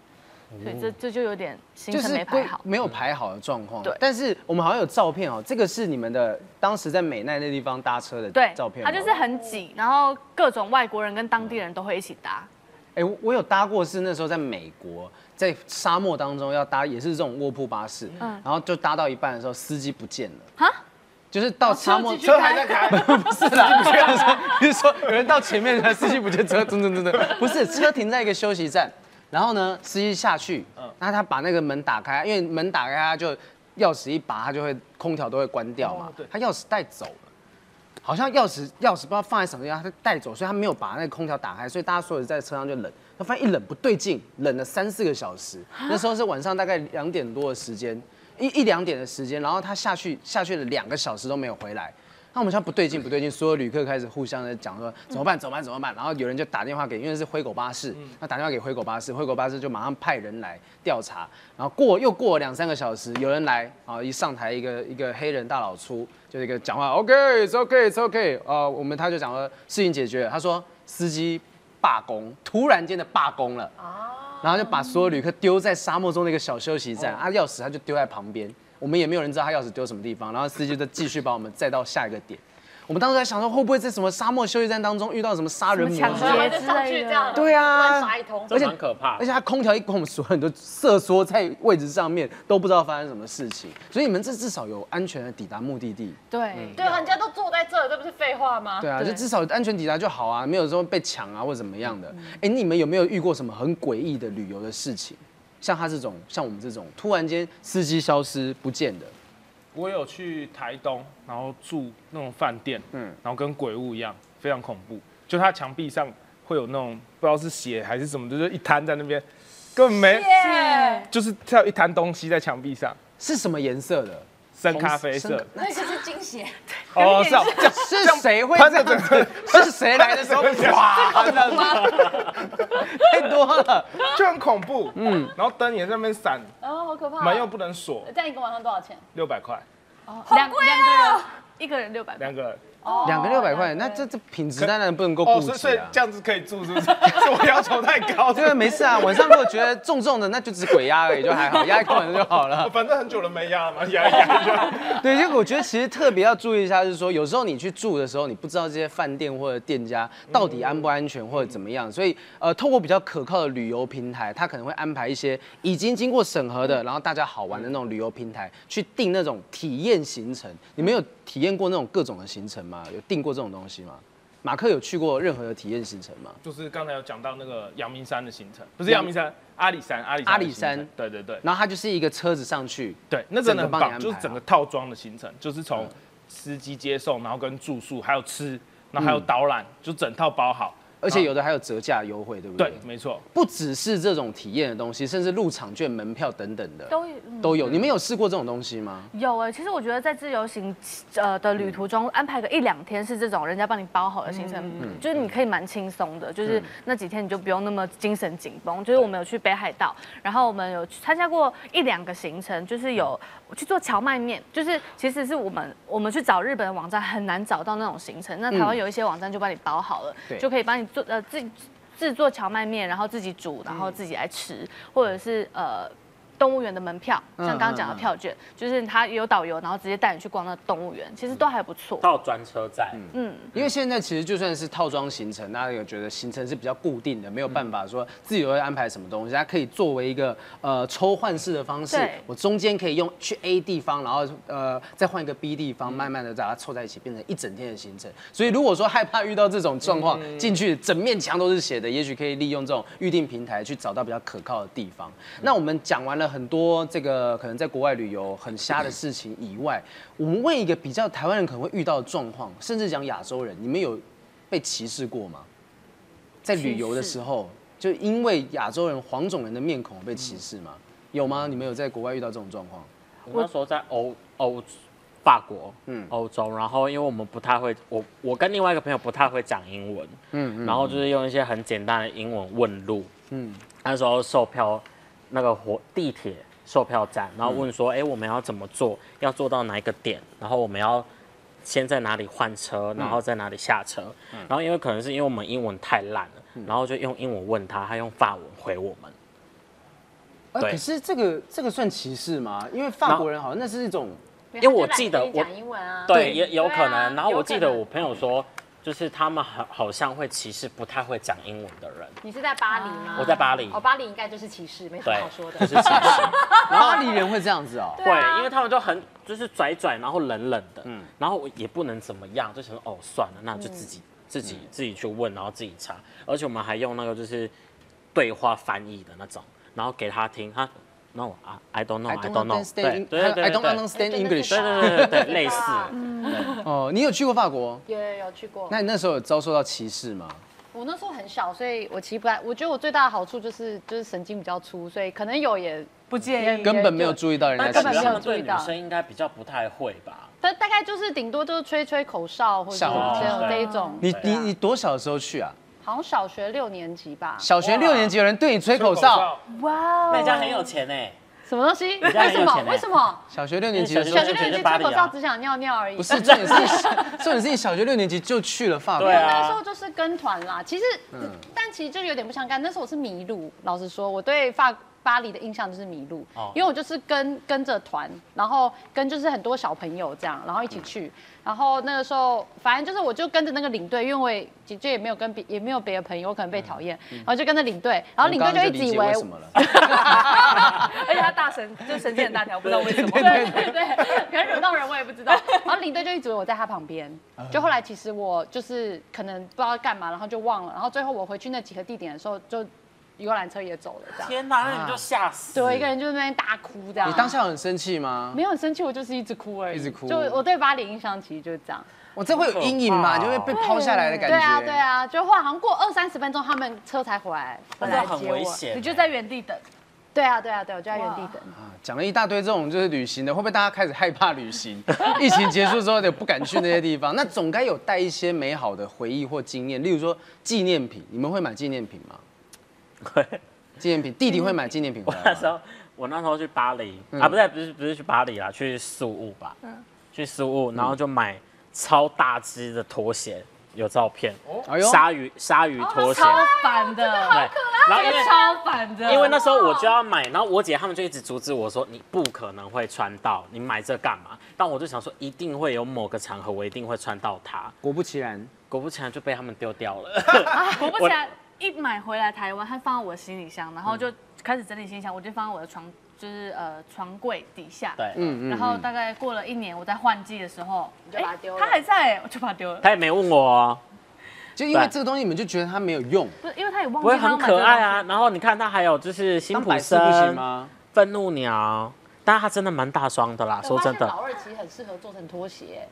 所以这这就有点行程没排好。没有排好的状况。对但是我们好像有照片哦，这个是你们的当时在美奈那地方搭车的对，照片吗。他就是很挤，然后各种外国人跟当地人都会一起搭。哎、我我有搭过，是那时候在美国，在沙漠当中要搭，也是这种卧铺巴士，嗯然后就搭到一半的时候，司机不见了，哈，就是到沙漠车还在开，不是啦，不是说，就是说有人到前面，司机不见车，真的真的不是，车停在一个休息站，然后呢，司机下去，然后他把那个门打开，因为门打开，他就钥匙一拔，他就会空调都会关掉嘛，他钥匙带走了。好像钥匙钥匙不知道放在什么地方，他带走，所以他没有把那个空调打开，所以大家所有人在车上就冷。他发现一冷不对劲，冷了三四个小时。那时候是晚上大概两点多的时间，一一两点的时间，然后他下去下去了两个小时都没有回来。那我们想不对劲不对劲，所有旅客开始互相的讲说怎么办？怎么办？怎么办，然后有人就打电话给，因为是灰狗巴士，那打电话给灰狗巴士，灰狗巴士就马上派人来调查，然后过又过了两三个小时，有人来啊，一上台一个一个黑人大老粗，就是一个讲话，OK，it's OK，it's OK，啊，我们他就讲说事情解决了，他说司机罢工，突然间的罢工了。啊，然后就把所有旅客丢在沙漠中的一个小休息站，啊，钥匙他就丢在旁边，我们也没有人知道他钥匙丢什么地方，然后司机就继续把我们载到下一个点。我们当时在想说，会不会在什么沙漠休息站当中遇到什么杀人魔抢然后之类的？就上去这样，对啊乱杀一通。这蛮可怕而且他空调一关，我们所有人都瑟缩在位置上面，都不知道发生什么事情。所以你们这至少有安全的抵达目的地。对，对，人家都坐在这，这不是废话吗？对啊，就至少安全抵达就好啊，没有说被抢啊或怎么样的。哎、你们有没有遇过什么很诡异的旅游的事情？像他这种，像我们这种突然间司机消失不见的，我有去台东，然后住那种饭店，嗯嗯，然后跟鬼屋一样，非常恐怖。就他墙壁上会有那种不知道是血还是什么，就是一滩在那边，根本没，耶，就是它有一滩东西在墙壁上，是什么颜色的？深咖啡色。那个是惊喜，哦，是是谁会这样子？是谁来的时候 哇？这样子 太多了。就很恐怖。嗯，然后灯也在那边闪，哦，好可怕。门又不能锁，这样一个晚上多少钱？六百块两两个人，一个人六百。两个人。哦两个六百块，那这这品质当然不能够哦，顾所以所以及啊。这样子可以住，是不是？是我要求太高，这个没事啊，晚上如果觉得重重的，那就只是鬼压而已，就还好，压一个晚上就好了。反正很久了没压了嘛，压一压就。对，就我觉得其实特别要注意一下，就是说有时候你去住的时候，你不知道这些饭店或者店家到底安不安全或者怎么样，所以呃，透过比较可靠的旅游平台，它可能会安排一些已经经过审核的，然后大家好玩的那种旅游平台，去定那种体验行程。你没有体验过那种各种的行程吗？有订过这种东西吗？马克有去过任何的体验行程吗？就是刚才有讲到那个阳明山的行程，不是阳明山，阿里山，阿里山阿里山对对对然后它就是一个车子上去，对，那真的很棒，就是整个套装的行程，就是从司机接送，然后跟住宿，还有吃，然后还有导览，就整套包好。而且有的还有折价优惠，对不对？对，没错，不只是这种体验的东西，甚至入场券、门票等等的都有嗯都有。你们有试过这种东西吗？有哎、其实我觉得在自由行呃的旅途中安排个一两天是这种人家帮你包好的行程，就是你可以蛮轻松的，就是那几天你就不用那么精神紧绷。就是我们有去北海道，然后我们有去参加过一两个行程，就是有去做荞麦面，就是其实是我们我们去找日本的网站很难找到那种行程，那台湾有一些网站就帮你包好了，对就可以帮你做呃自己制作荞麦面，然后自己煮，然后自己来吃，或者是呃。动物园的门票，像刚刚讲的票券，就是他有导游，然后直接带你去逛那动物园，其实都还不错。到专车站，嗯，因为现在其实就算是套装行程，大家有觉得行程是比较固定的，没有办法说自己会安排什么东西，它可以作为一个呃抽换式的方式，我中间可以用去 A 地方，然后呃再换一个 B 地方，慢慢的把它凑在一起，变成一整天的行程。所以如果说害怕遇到这种状况，进去整面墙都是写的，也许可以利用这种预定平台去找到比较可靠的地方。那我们讲完了很多这个可能在国外旅游很瞎的事情以外，我们问一个比较台湾人可能会遇到的状况，甚至讲亚洲人，你们有被歧视过吗？在旅游的时候，就因为亚洲人黄种人的面孔被歧视吗？有吗？你们有在国外遇到这种状况？我那时候在欧欧法国，嗯嗯，欧洲，然后因为我们不太会，我我跟另外一个朋友不太会讲英文，嗯然后就是用一些很简单的英文问路。嗯那时候售票那个火地铁售票站，然后问说，哎、我们要怎么做？要做到哪一个点？然后我们要先在哪里换车，然后在哪里下车？然后因为可能是因为我们英文太烂了，然后就用英文问他，他用法文回我们。可是这个这个算歧视吗？因为法国人好像那是一种因为我记得我讲英文啊，对，也有可能。然后我记得我朋友说，就是他们好好像会歧视不太会讲英文的人。你是在巴黎吗？我在巴黎哦，巴黎应该就是歧视，没什么好说，的就。是歧视。巴黎人会这样子哦。对因为他们就很就是拽拽，然后冷冷的，嗯，然后我也不能怎么样，就想说哦算了，那就自己、自己自己去问，然后自己查，而且我们还用那个就是对话翻译的那种，然后给他听，他 no 啊 I don't know I don't know，对 understand. 对对对 I don't understand English. 对对对对对，类似，哦，你有去过法国？有有有去过。那你那时候有遭受到歧视吗？我那时候很小，所以我其实不太。我觉得我最大的好处就是就是神经比较粗，所以可能有也不介意。根本没有注意到人家根本没有注意到生应该比较不太会吧？但大概就是顶多就是吹吹口哨或者这种对这一种。你你你多小的时候去啊？好像小学六年级吧。小学六年级有人对你吹口哨，，哇哦，那家很有钱哎，什么东西？家很为什么？有钱欸为什么？小学六年级的时候小学六年级吹口哨只想尿尿而已。不是重点是 重点是你小学六年级就去了法国对，啊那时候就是跟团啦，其实，但其实就有点不相干。那时候我是迷路，老实说，我对法巴黎的印象就是迷路，哦因为我就是跟跟着团，然后跟就是很多小朋友这样，然后一起去，然后那个时候反正就是我就跟着那个领队，因为我也姐姐也没有跟别也没有别的朋友，我可能被讨厌，然后就跟着领队，然后领队就一直以为什么了。而且他大神就神经很大条，不知道为什么。对对对，可能惹到人我也不知道。然后领队就一直以为我在他旁边，就后来其实我就是可能不知道干嘛，然后就忘了。然后最后我回去那几个地点的时候，就游览车也走了，这样。天哪，那你就吓死。对，我一个人就在那边大哭这样。你当下很生气吗？没有很生气，我就是一直哭而已。一直哭就我对巴黎印象其实就是这样。我这会有阴影嘛？就会被抛下来的感觉。对啊对。啊，就后来好像过二三十分钟，他们车才回来，回来接我。危险。你就在原地等，对啊对啊对，我就在原地等。啊讲了一大堆这种就是旅行的，会不会大家开始害怕旅行？疫情结束之后也不敢去那些地方，那总该有带一些美好的回忆或经验，例如说纪念品，你们会买纪念品吗？会。纪念品，弟弟会买纪念品回来？我那时候，我那时候去巴黎、嗯啊，不对，不是不是去巴黎啦，去苏雾吧，嗯去苏雾，然后就买超大只的拖鞋，有照片，哎呦，鲨鱼鲨鱼拖鞋，超烦的，对，然后因为超烦的。因为那时候我就要买，然后我姐他们就一直阻止我说你不可能会穿到，你买这干嘛？但我就想说一定会有某个场合我一定会穿到它，果不其然，果不其然就被他们丢掉了。果不其然，一买回来台湾，他放在我的行李箱，然后就开始整理行李箱，我就放在我的床，就是呃床柜底下。对，嗯然后大概过了一年，我在换季的时候，就把它丢了哎他还在，我就把它丢了。他也没问我哦，就因为这个东西你们就觉得它没有用，不是，因为他也忘不会很记他要买这个可爱啊。然后你看它还有就是辛普当摆饰不行森、吗？愤怒鸟，但是它真的蛮大双的啦，说真的。老二其实很适合做成拖鞋。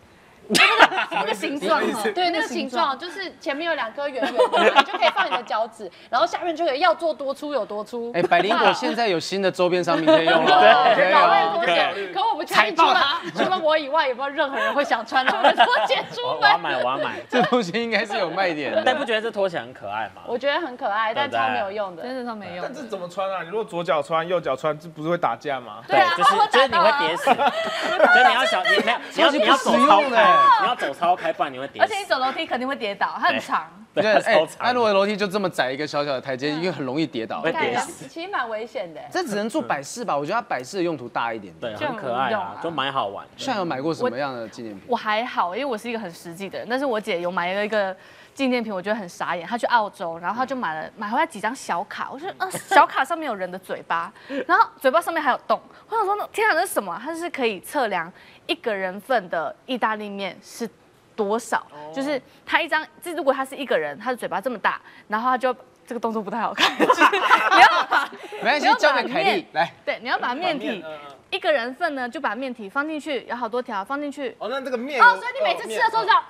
那个形状哦，对，那个形状就是前面有两颗圆圆的，你就可以放你的脚趾，然后下面就可以要做多粗有多粗。哎，百灵果现在有新的周边商品可以用了，可以老二哦拖鞋，可我不确定除了除了我以外，有没有任何人会想穿老二拖鞋出门？我我要买，我要买。这东西应该是有卖点的。但不觉得这拖鞋很可爱吗？我觉得很可爱，但超没有用的。真的超没用但。这怎么穿啊？你如果左脚穿，右脚穿，这不是会打架吗？对啊，就是就是你会跌死，所以你要小，你没有你要你要走超开，你要走超开，不然你会跌而且。你走楼梯肯定会跌倒，它很长。对，对，哎超，长那如。果楼梯就这么窄一个小小的台阶，因为很容易跌倒。会跌死其实蛮危险的。这只能做摆饰吧？我觉得它摆饰的用途大一点。对，就很可爱啊很无用啊，就蛮好玩的。像有买过什么样的纪念品？我还好，因为我是一个很实际的人，但是我姐有买了一个纪念品，我觉得很傻眼。她去澳洲，然后她就买了买回来几张小卡，我觉得呃 小卡上面有人的嘴巴，然后嘴巴上面还有洞。我想说，那天啊，这是什么？它是可以测量一个人份的意大利面是多少，就是他一张，这如果他是一个人，他的嘴巴这么大，然后他就这个动作不太好看，就是你要把没关系你要，把交给凯莉面来。对，你要把面体一个人份呢，就把面体放进去，有好多条放进去，哦，那这个面哦，所以你每次吃的时候这样，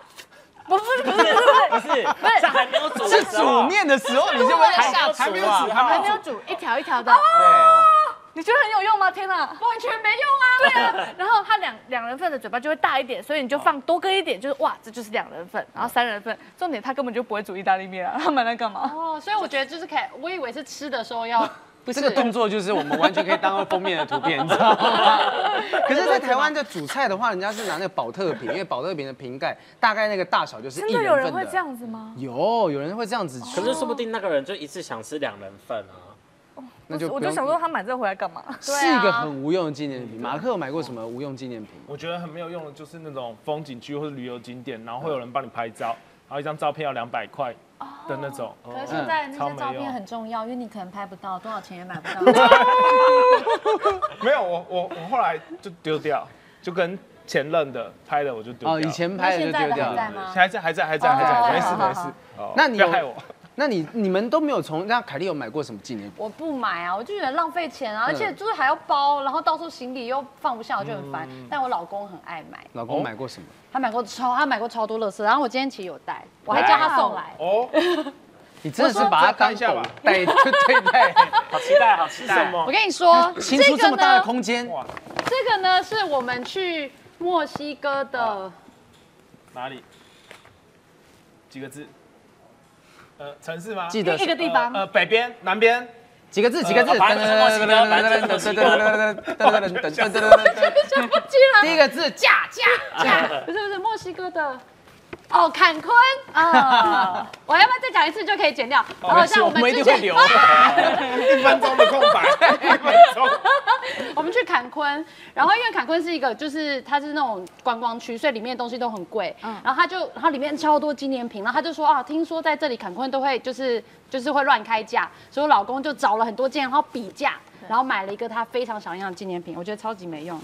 不是不是不是不是，不是，还没有煮面的时候，你就会下还没有厨啊煮。还没有煮，一条一条的，对，你觉得很有用吗？天哪！完全没用啊。对啊，然后它两两人份的嘴巴就会大一点，所以你就放多搁一点，就是哇，这就是两人份，然后三人份。重点他根本就不会煮意大利面啊，他买来干嘛？哦，所以我觉得就是可以，我以为是吃的时候要，不 这个动作就是我们完全可以当做封面的图片，你知道吗？可是，在台湾的煮菜的话，人家是拿那个保特瓶，因为保特瓶的瓶盖大概那个大小就是真一的有人会这。样子吗？有，有人会这样子吃，可是说不定那个人就一次想吃两人份啊。那就我就想说他买这个回来干嘛？是一个很无用的纪念品。马克有买过什么无用纪念品？我觉得很没有用的，就是那种风景区或者旅游景点，然后会有人帮你拍照，然后一张照片要两百块的那种。可是现在那些照片很重要，因为你可能拍不到，多少钱也买不到。没有，我 我我后来就丢掉，就跟前任的拍的我就丢掉。哦，以前拍的就丢掉还在吗？还在还在还在还哦在，没事没事。哦那你害我？那你你们都没有从那凯莉有买过什么纪念品？我不买啊，我就觉得浪费钱啊，而嗯且就是还要包，然后到处行李又放不下，我就很烦。但我老公很爱买，老公买过什么？他买过超，他买过超多乐色，然后我今天其实有带，我还叫他送来。哦，你真的是把它当下吧带 对待，好期待，好期待！什么我？跟你说，清出这么大的空间，哇，这个呢是我们去墨西哥的，哪里？几个字？呃，城市吗？记得一个地方呃，呃北边、南边、几个字？几个字？等等等等等等等等等等等等等等第一个字驾驾驾，不是不是墨西哥的。哦，坎昆啊！我要不要再讲一次就可以剪掉？好像我们之前留。一分钟的空白，一分钟。我们去坎昆，然后因为坎昆是一个，就是它是那种观光区，所以里面的东西都很贵。嗯。然后他就，然后里面超多纪念品，然后他就说啊，听说在这里坎昆都会就是就是会乱开价，所以我老公就找了很多件，然后比价，然后买了一个他非常想要的纪念品，我觉得超级没用。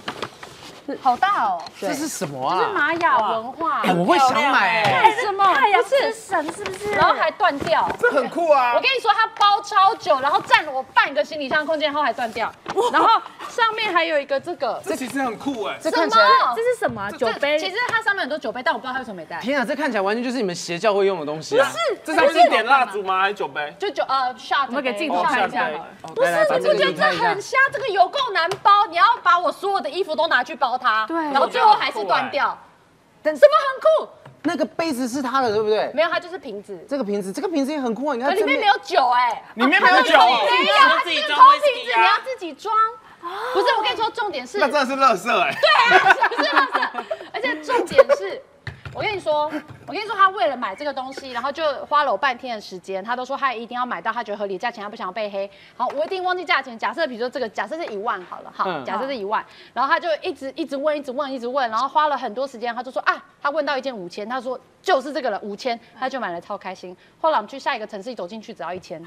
好大哦！这是什么啊？这是玛雅文化。我会想买。为什么？太阳之神是不是？然后还断掉。这很酷啊！我跟你说，它包超久，然后占了我半个行李箱空间，然后还断掉。然后上面还有一个这个。这其实很酷哎。这看起来这是什么？酒杯。其实它上面很多酒杯，但我不知道它为什么没带。天啊，这看起来完全就是你们邪教会用的东西啊！不是，这上面是点蜡烛吗？还是酒杯？就酒呃，shot。我们给镜头看一下。不是，你不觉得这很瞎？这个有够难包，你要把我所有的衣服都拿去包它。对。然后。最后还是断掉，什么很酷？那个杯子是他的，对不对？没有，它就是瓶子。这个瓶子，这个瓶子也很酷啊！你看，里面没有酒哎，里面没有酒，没有，它是空瓶子，你要自己装。不是，我跟你说，重点是那真的是垃圾哎，对，不是垃圾，而且重点是。我跟你说，我跟你说，他为了买这个东西，然后就花了我半天的时间。他都说他一定要买到他觉得合理价钱，他不想要被黑。好，我一定忘记价钱。假设比如说这个，假设是一万好了，好，假设是一万，然后他就一直一直问，一直问，一直问，然后花了很多时间。他就说啊，他问到一件五千，他说就是这个了，五千，他就买了，超开心。后来我们去下一个城市，一走进去只要一千，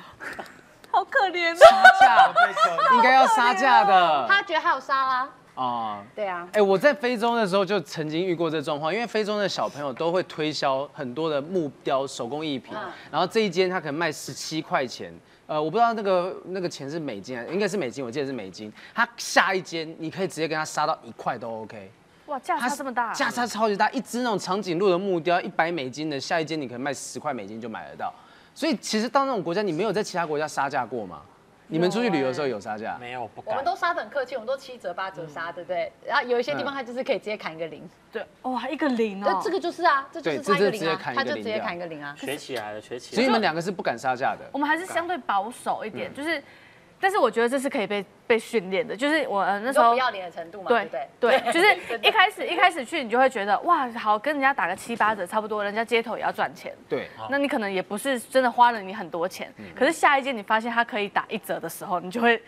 好可怜啊！杀价，应该要杀价的。他觉得还有杀啦。啊，对啊，哎，我在非洲的时候就曾经遇过这状况，因为非洲的小朋友都会推销很多的木雕手工艺品，然后这一间他可能卖十七块钱，呃，我不知道那个那个钱是美金啊，应该是美金，我记得是美金。他下一间你可以直接跟他杀到一块都 OK，哇，价差这么大，价差超级大，一只那种长颈鹿的木雕一百美金的，下一间你可能卖十块美金就买得到，所以其实到那种国家，你没有在其他国家杀价过吗？你们出去旅游的时候有杀价？没有，不敢。我们都杀的很客气，我们都七折八折杀，对不对？然后有一些地方它就是可以直接砍一个零。对，哇，一个零哦。这个就是啊，这就是差一个零啊，他就直接砍一个零啊。学起来了，学起来。所以你们两个是不敢杀价的。我们还是相对保守一点，就是。但是我觉得这是可以被被训练的，就是我那时候不要脸的程度嘛，对对对，就是一开始一开始去，你就会觉得哇，好跟人家打个七八折差不多，人家街头也要赚钱，对，那你可能也不是真的花了你很多钱，可是下一间你发现它可以打一折的时候，你就会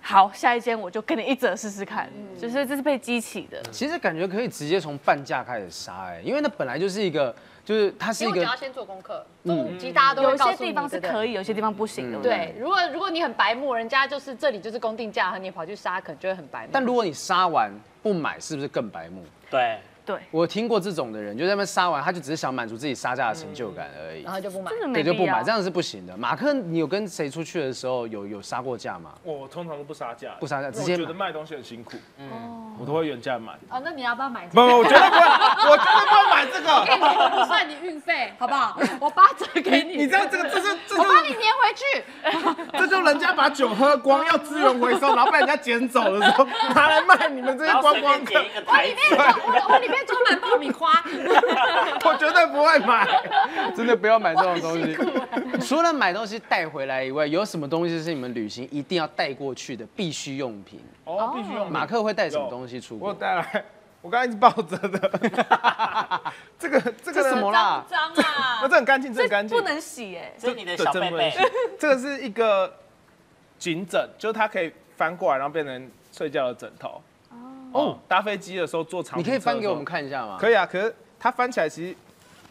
好，下一间我就跟你一折试试看，就是这是被激起的。其实感觉可以直接从半价开始杀，哎，因为那本来就是一个。就是它是一个，要先做功课。嗯，其实大家都有些地方是可以，有些地方不行的。对，如果如果你很白目，人家就是这里就是公定价，和你跑去杀，可能就会很白目。但如果你杀完不买，是不是更白目？对。对，我听过这种的人，就在那边杀完，他就只是想满足自己杀价的成就感而已，然后就不买，对，就不买，这样是不行的。马克，你有跟谁出去的时候有有杀过价吗？我通常都不杀价，不杀价，直接觉得卖东西很辛苦，嗯，我都会原价买。哦，那你要不要买？不，我绝对不会，我绝对不会买这个。我算你运费，好不好？我八折给你。你知道这个，这是，我帮你粘回去。这就人家把酒喝光，要资源回收，然后被人家捡走的时候，拿来卖你们这些观光客。我里面我我里面装满爆米。花，我绝对不会买，真的不要买这种东西。除了买东西带回来以外，有什么东西是你们旅行一定要带过去的必需用品？哦，必须用。马克会带什么东西出国？我带来，我刚刚一直抱着的。这个这个什么啦？脏啊！那这很干净，这很干净，不能洗哎。这是你的小贝贝。这个是一个颈枕，就是它可以翻过来，然后变成睡觉的枕头。哦，搭飞机的时候坐长，你可以翻给我们看一下吗？可以啊，可是它翻起来其实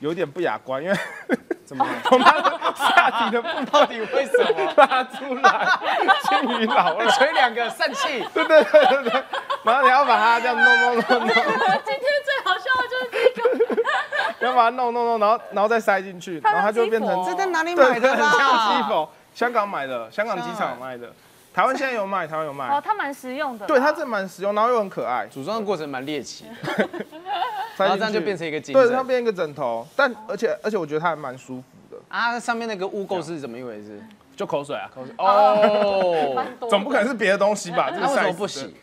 有点不雅观，因为 怎么？我妈下体的布到底为什么拉出来？金鱼老了，吹两个散气。对对对对对，然后你要把它这样弄弄弄弄。今天最好笑的就是这个，要把它弄弄弄，然后然后再塞进去，然后它就变成。这在哪里买的？很像机否？香港买的，香港机场卖的。台湾现在有卖，台湾有卖。哦，它蛮实用的。对，它这蛮实用，然后又很可爱。组装的过程蛮猎奇，然后这样就变成一个枕。对，它变一个枕头，但而且而且我觉得它还蛮舒服的。啊，上面那个污垢是怎么一回事？就口水啊，口水。哦，总不可能是别的东西吧？那为什么不洗？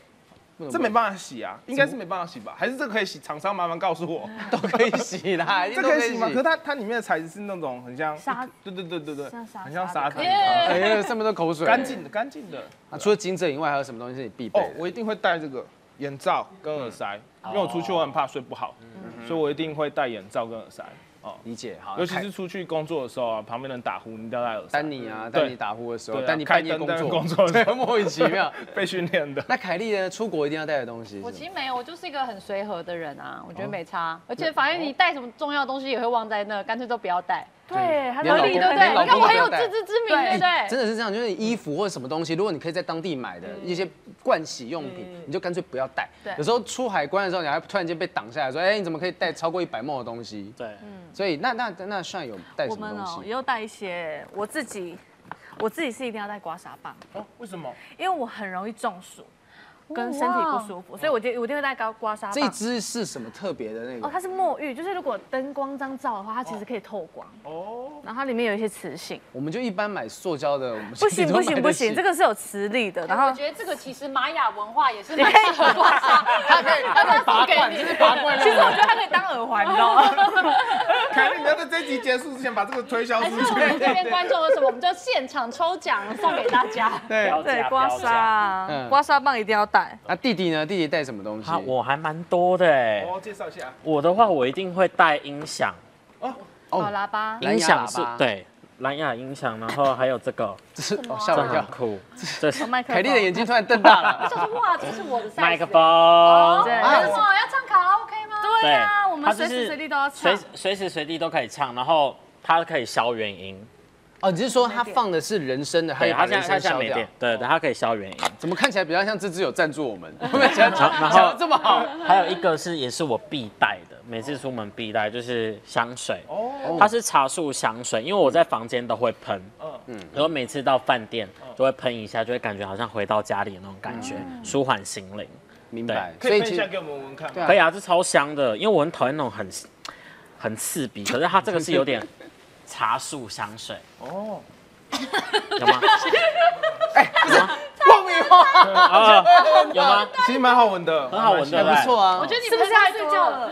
这没办法洗啊，应该是没办法洗吧？还是这个可以洗？厂商麻烦告诉我，都可以洗啦，这可以洗吗？可是它它里面的材质是那种很像沙，对对对对对，很像沙子，哎呀，上面都口水，干净的干净的。啊。除了金枕以外，还有什么东西是你必备哦？，我一定会戴这个眼罩跟耳塞，因为我出去我很怕睡不好，所以我一定会戴眼罩跟耳塞。哦，理解哈，尤其是出去工作的时候啊，旁边人打呼，你一定要戴耳塞。丹尼啊，对丹尼打呼的时候，丹尼半夜工作，工作的时 对，莫名其妙。被训练的。那凯莉呢？出国一定要带的东西？我其实没有，我就是一个很随和的人啊，我觉得没差。而且反正你带什么重要的东西也会忘在那，干脆都不要带，对，他连老公合理对不对？你看我很有自知之明，对不对？真的是这样，就是衣服或者什么东西，如果你可以在当地买的一些盥洗用品，你就干脆不要带。对有时候出海关的时候，你还突然间被挡下来，说：“哎，你怎么可以带超过一百墨的东西对，？”嗯所以那那那算有带我们什么东西？哦也有带一些，我自己我自己是一定要带刮痧棒，哦，为什么？因为我很容易中暑，跟身体不舒服，所以我就我一定会带高刮痧这一棒。支是什么特别的那个哦，它是墨玉，就是如果灯光这样照的话，它其实可以透光，哦，然后它里面有一些磁性。我们就一般买塑胶的，我们不行不行不行，这个个是有磁力的，然后我觉得这个其实玛雅文化也是蛮适合刮痧，它可以它可以拔罐。其实我觉得它可以当耳环，你知道吗？凯莉，你要在这集结束之前把这个推销出去。们这边观众有什么，我们就现场抽奖送给大家。对，标对，价刮痧刮痧棒一定要带。那弟弟呢？弟弟带什么东西？啊，我还蛮多的哎。哦，介绍一下。我的话，我一定会带音响，哦哦，喇叭，音响是对蓝牙音响，然后还有这个，这是哦吓我一跳。酷，这是哦麦克凯莉的眼睛突然瞪大了。我想说哇，这是我的麦克风。对啊，为什么要唱卡拉 OK 吗？对啊，我们随时随地都要随唱。随时随地都可以唱，然后它可以消原音，哦，你是说它放的是人声的，还对，有把人它现在它声消掉现在没电？，对对，它可以消原音。怎么看起来比较像这支有赞助我们？然后这么好，还有一个是也是我必带的，每次出门必带就是香水，哦，它是茶树香水，因为我在房间都会喷，嗯，然后每次到饭店都会喷一下，就会感觉好像回到家里的那种感觉，舒缓心灵。明白。可以喷其实一下给我们闻闻看可以啊，这超香的，因为我很讨厌那种很很刺鼻，可是它这个是有点茶树香水，哦，有吗？爆米花啊，有吗？其实蛮好闻的，很好闻的还不错啊我。觉得你是不是要睡觉了？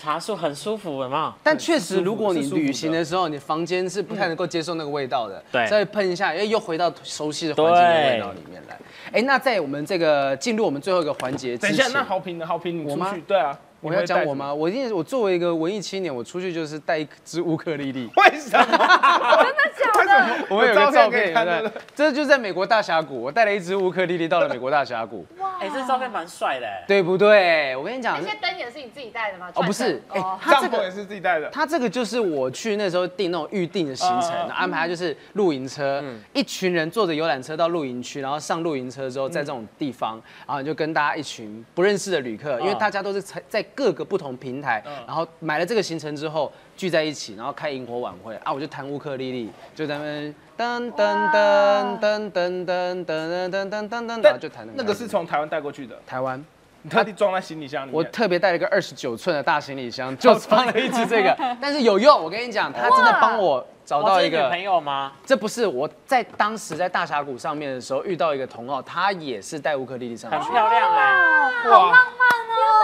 茶树很舒服，有没有？但确实，如果你旅行的时候，你房间是不太能够接受那个味道的，对再喷一下，哎，又回到熟悉的环境的味道里面来。哎，那在我们这个进入我们最后一个环节之等一下，那好评的好评，你出去，对啊，我要讲我吗？我一定，我作为一个文艺青年，我出去就是带一支乌克丽丽。为什么？真的假的？我们有个照片，看的对。这就是在美国大峡谷，我带了一支乌克丽丽到了美国大峡谷，哇哎，这照片蛮帅的，哎对不对？我跟你讲那，些灯也是你自己带的吗？哦，不是，哎，哦它这个帐篷也是自己带的。他这个就是我去那时候订那种预定的行程，安排就是露营车，一群人坐着游览车到露营区，然后上露营车之后，在这种地方，然后你就跟大家一群不认识的旅客，因为大家都是在在各个不同平台，然后买了这个行程之后聚在一起，然后开萤火晚会啊，我就弹乌克丽丽，就在那边噔噔噔噔噔噔噔噔噔噔噔噔，然后就弹那个是从台湾带过去的，台湾。你特地装在行李箱里面。我特别带了一个二十九寸的大行李箱，就放了一只这个，但是有用。我跟你讲，它真的帮我找到一个朋。友吗？这不是我在当时在大峡谷上面的时候遇到一个同好，他也是带乌克丽丽上去，很漂亮哎，哇，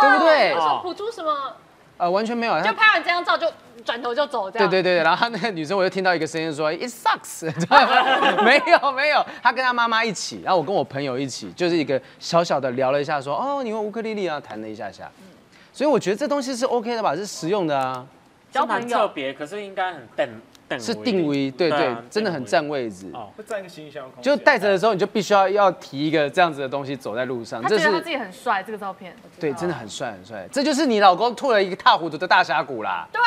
对不对？哦谱出什么？呃，完全没有。他就拍完这张照就转头就走，这样。对对对对，然后他那个女生我就听到一个声音说 It sucks，知道吗没有没有，她跟她妈妈一起，然后我跟我朋友一起，就是一个小小的聊了一下说，哦，你用乌克丽丽啊，弹了一下下，所以我觉得这东西是 OK 的吧，是实用的啊，交朋友，特别，可是应该很定定是定位，对对啊，真的很占位置。哦会占一个行李箱空间。就带着的时候，你就必须要要提一个这样子的东西走在路上，这是他觉得他自己很帅，这个照片。对，真的很帅很帅。这就是你老公吐了一个大糊涂的大峡谷啦。对，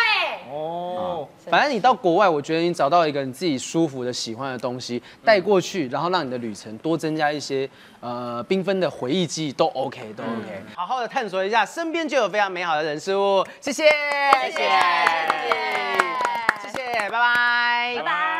哦，反正你到国外，我觉得你找到一个你自己舒服的、喜欢的东西带过去，然后让你的旅程多增加一些呃缤纷的回忆记忆，都 OK，都 OK。好好的探索一下，身边就有非常美好的人事物。谢谢，谢谢，谢谢，谢谢，拜拜，拜拜。